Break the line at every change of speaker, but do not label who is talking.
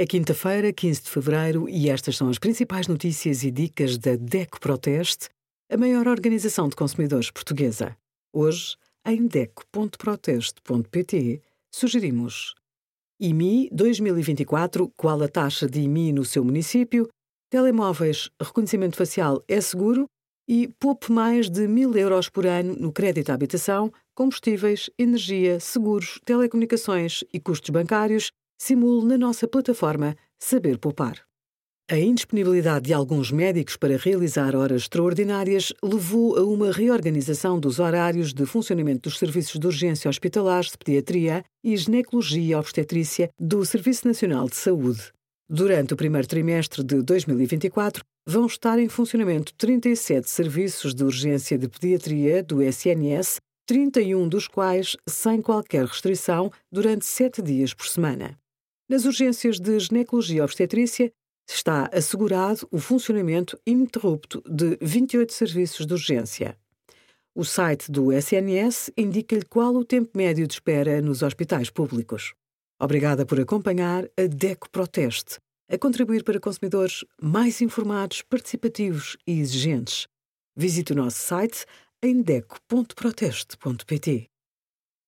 É quinta-feira, 15 de fevereiro, e estas são as principais notícias e dicas da DECO Proteste, a maior organização de consumidores portuguesa. Hoje, em DECO.proteste.pt, sugerimos IMI 2024, qual a taxa de IMI no seu município, telemóveis, reconhecimento facial é seguro e poupe mais de mil euros por ano no crédito à habitação, combustíveis, energia, seguros, telecomunicações e custos bancários simule na nossa plataforma Saber Poupar. A indisponibilidade de alguns médicos para realizar horas extraordinárias levou a uma reorganização dos horários de funcionamento dos serviços de urgência hospitalares de pediatria e ginecologia obstetrícia do Serviço Nacional de Saúde. Durante o primeiro trimestre de 2024, vão estar em funcionamento 37 serviços de urgência de pediatria do SNS, 31 dos quais sem qualquer restrição, durante sete dias por semana. Nas urgências de ginecologia obstetrícia, está assegurado o funcionamento ininterrupto de 28 serviços de urgência. O site do SNS indica-lhe qual o tempo médio de espera nos hospitais públicos. Obrigada por acompanhar a DECO Proteste, a contribuir para consumidores mais informados, participativos e exigentes. Visite o nosso site em deco.proteste.pt.